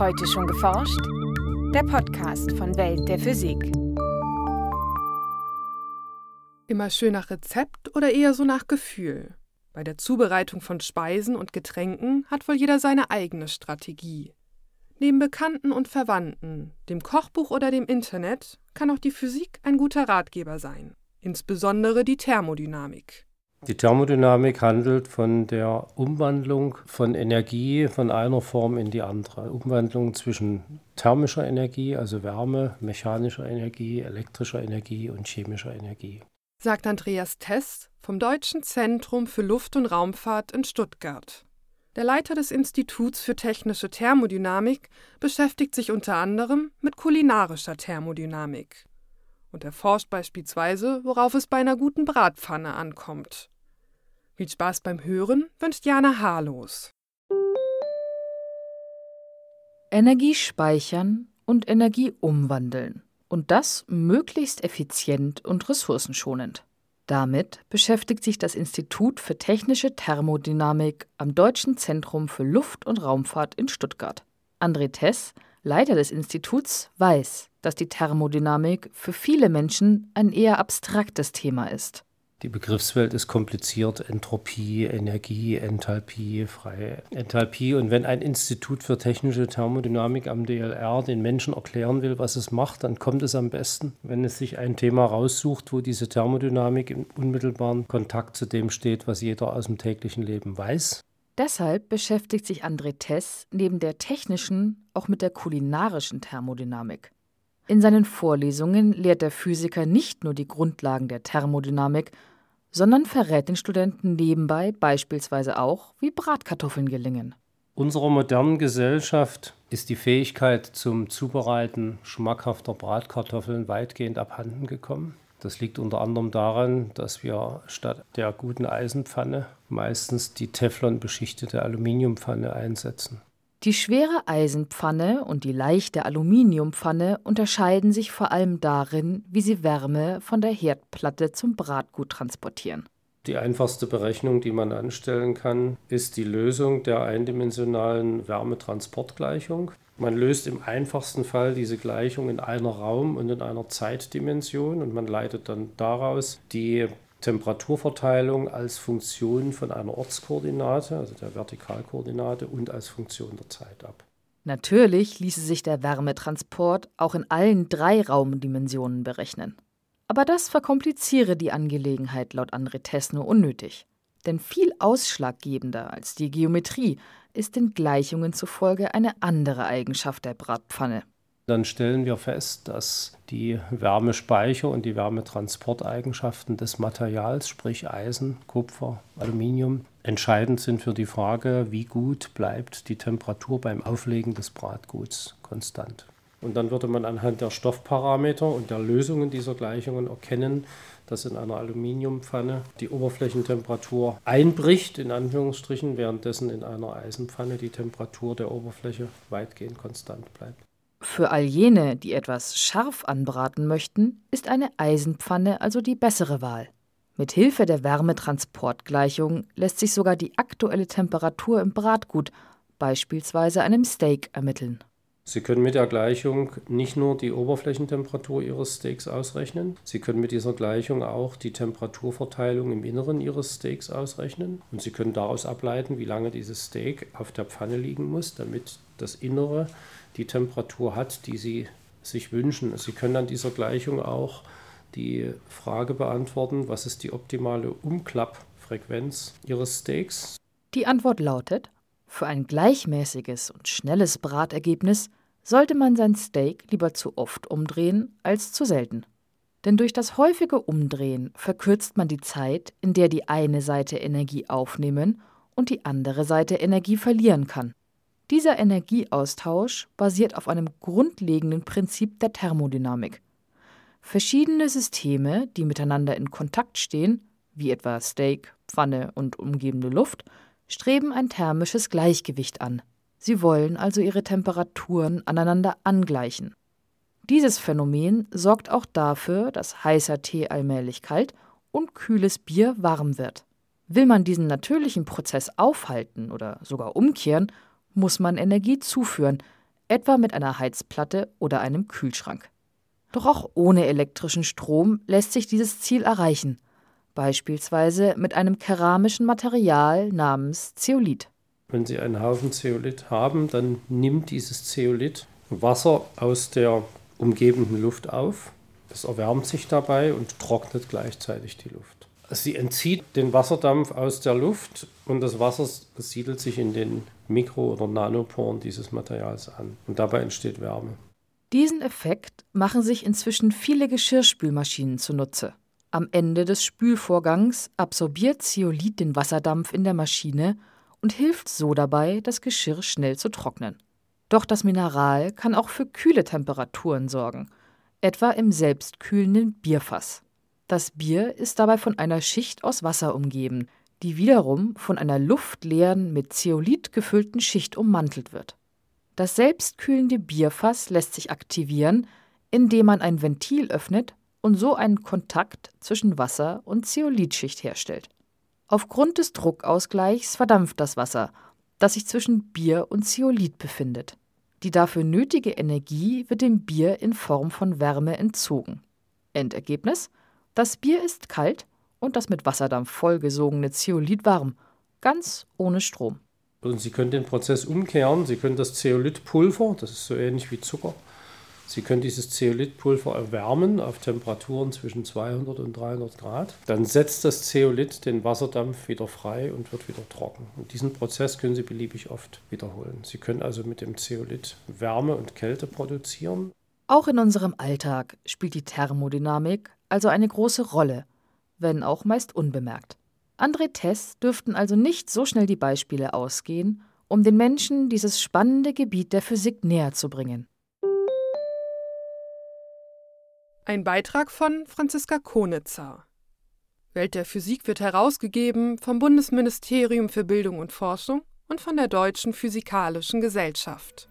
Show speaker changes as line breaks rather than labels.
Heute schon geforscht? Der Podcast von Welt der Physik.
Immer schön nach Rezept oder eher so nach Gefühl? Bei der Zubereitung von Speisen und Getränken hat wohl jeder seine eigene Strategie. Neben Bekannten und Verwandten, dem Kochbuch oder dem Internet kann auch die Physik ein guter Ratgeber sein, insbesondere die Thermodynamik.
Die Thermodynamik handelt von der Umwandlung von Energie von einer Form in die andere. Umwandlung zwischen thermischer Energie, also Wärme, mechanischer Energie, elektrischer Energie und chemischer Energie.
Sagt Andreas Tess vom Deutschen Zentrum für Luft- und Raumfahrt in Stuttgart. Der Leiter des Instituts für technische Thermodynamik beschäftigt sich unter anderem mit kulinarischer Thermodynamik und erforscht beispielsweise, worauf es bei einer guten Bratpfanne ankommt. Viel Spaß beim Hören wünscht Jana Haarlos.
Energie speichern und Energie umwandeln. Und das möglichst effizient und ressourcenschonend. Damit beschäftigt sich das Institut für technische Thermodynamik am Deutschen Zentrum für Luft- und Raumfahrt in Stuttgart. André Tess, Leiter des Instituts, weiß, dass die Thermodynamik für viele Menschen ein eher abstraktes Thema ist.
Die Begriffswelt ist kompliziert. Entropie, Energie, Enthalpie, freie Enthalpie. Und wenn ein Institut für technische Thermodynamik am DLR den Menschen erklären will, was es macht, dann kommt es am besten, wenn es sich ein Thema raussucht, wo diese Thermodynamik im unmittelbaren Kontakt zu dem steht, was jeder aus dem täglichen Leben weiß.
Deshalb beschäftigt sich André Tess neben der technischen auch mit der kulinarischen Thermodynamik. In seinen Vorlesungen lehrt der Physiker nicht nur die Grundlagen der Thermodynamik, sondern verrät den Studenten nebenbei beispielsweise auch, wie Bratkartoffeln gelingen.
Unserer modernen Gesellschaft ist die Fähigkeit zum Zubereiten schmackhafter Bratkartoffeln weitgehend abhanden gekommen. Das liegt unter anderem daran, dass wir statt der guten Eisenpfanne meistens die Teflon beschichtete Aluminiumpfanne einsetzen.
Die schwere Eisenpfanne und die leichte Aluminiumpfanne unterscheiden sich vor allem darin, wie sie Wärme von der Herdplatte zum Bratgut transportieren.
Die einfachste Berechnung, die man anstellen kann, ist die Lösung der eindimensionalen Wärmetransportgleichung. Man löst im einfachsten Fall diese Gleichung in einer Raum- und in einer Zeitdimension und man leitet dann daraus die Temperaturverteilung als Funktion von einer Ortskoordinate, also der Vertikalkoordinate, und als Funktion der Zeit ab.
Natürlich ließe sich der Wärmetransport auch in allen drei Raumdimensionen berechnen. Aber das verkompliziere die Angelegenheit laut André Tess nur unnötig. Denn viel ausschlaggebender als die Geometrie ist den Gleichungen zufolge eine andere Eigenschaft der Bratpfanne
dann stellen wir fest, dass die Wärmespeicher und die Wärmetransporteigenschaften des Materials, sprich Eisen, Kupfer, Aluminium, entscheidend sind für die Frage, wie gut bleibt die Temperatur beim Auflegen des Bratguts konstant. Und dann würde man anhand der Stoffparameter und der Lösungen dieser Gleichungen erkennen, dass in einer Aluminiumpfanne die Oberflächentemperatur einbricht, in Anführungsstrichen, währenddessen in einer Eisenpfanne die Temperatur der Oberfläche weitgehend konstant bleibt.
Für all jene, die etwas scharf anbraten möchten, ist eine Eisenpfanne also die bessere Wahl. Mit Hilfe der Wärmetransportgleichung lässt sich sogar die aktuelle Temperatur im Bratgut, beispielsweise einem Steak, ermitteln.
Sie können mit der Gleichung nicht nur die Oberflächentemperatur Ihres Steaks ausrechnen, Sie können mit dieser Gleichung auch die Temperaturverteilung im Inneren Ihres Steaks ausrechnen und Sie können daraus ableiten, wie lange dieses Steak auf der Pfanne liegen muss, damit das Innere die Temperatur hat, die Sie sich wünschen. Sie können an dieser Gleichung auch die Frage beantworten, was ist die optimale Umklappfrequenz Ihres Steaks?
Die Antwort lautet, für ein gleichmäßiges und schnelles Bratergebnis sollte man sein Steak lieber zu oft umdrehen als zu selten. Denn durch das häufige Umdrehen verkürzt man die Zeit, in der die eine Seite Energie aufnehmen und die andere Seite Energie verlieren kann. Dieser Energieaustausch basiert auf einem grundlegenden Prinzip der Thermodynamik. Verschiedene Systeme, die miteinander in Kontakt stehen, wie etwa Steak, Pfanne und umgebende Luft, streben ein thermisches Gleichgewicht an. Sie wollen also ihre Temperaturen aneinander angleichen. Dieses Phänomen sorgt auch dafür, dass heißer Tee allmählich kalt und kühles Bier warm wird. Will man diesen natürlichen Prozess aufhalten oder sogar umkehren, muss man Energie zuführen, etwa mit einer Heizplatte oder einem Kühlschrank. Doch auch ohne elektrischen Strom lässt sich dieses Ziel erreichen, beispielsweise mit einem keramischen Material namens Zeolit.
Wenn Sie einen Haufen Zeolit haben, dann nimmt dieses Zeolit Wasser aus der umgebenden Luft auf. Es erwärmt sich dabei und trocknet gleichzeitig die Luft. Sie entzieht den Wasserdampf aus der Luft und das Wasser siedelt sich in den Mikro- oder Nanoporen dieses Materials an. Und dabei entsteht Wärme.
Diesen Effekt machen sich inzwischen viele Geschirrspülmaschinen zunutze. Am Ende des Spülvorgangs absorbiert Zeolit den Wasserdampf in der Maschine und hilft so dabei, das Geschirr schnell zu trocknen. Doch das Mineral kann auch für kühle Temperaturen sorgen, etwa im selbstkühlenden Bierfass. Das Bier ist dabei von einer Schicht aus Wasser umgeben, die wiederum von einer luftleeren, mit Zeolit gefüllten Schicht ummantelt wird. Das selbstkühlende Bierfass lässt sich aktivieren, indem man ein Ventil öffnet und so einen Kontakt zwischen Wasser und Zeolitschicht herstellt. Aufgrund des Druckausgleichs verdampft das Wasser, das sich zwischen Bier und Zeolit befindet. Die dafür nötige Energie wird dem Bier in Form von Wärme entzogen. Endergebnis: Das Bier ist kalt und das mit Wasserdampf vollgesogene Zeolit warm, ganz ohne Strom.
Und Sie können den Prozess umkehren. Sie können das Zeolithpulver, das ist so ähnlich wie Zucker, Sie können dieses Zeolithpulver erwärmen auf Temperaturen zwischen 200 und 300 Grad. Dann setzt das Zeolith den Wasserdampf wieder frei und wird wieder trocken. Und diesen Prozess können Sie beliebig oft wiederholen. Sie können also mit dem Zeolith Wärme und Kälte produzieren.
Auch in unserem Alltag spielt die Thermodynamik also eine große Rolle, wenn auch meist unbemerkt. André Tess dürften also nicht so schnell die Beispiele ausgehen, um den Menschen dieses spannende Gebiet der Physik näher zu bringen.
Ein Beitrag von Franziska Konitzer. Welt der Physik wird herausgegeben vom Bundesministerium für Bildung und Forschung und von der Deutschen Physikalischen Gesellschaft.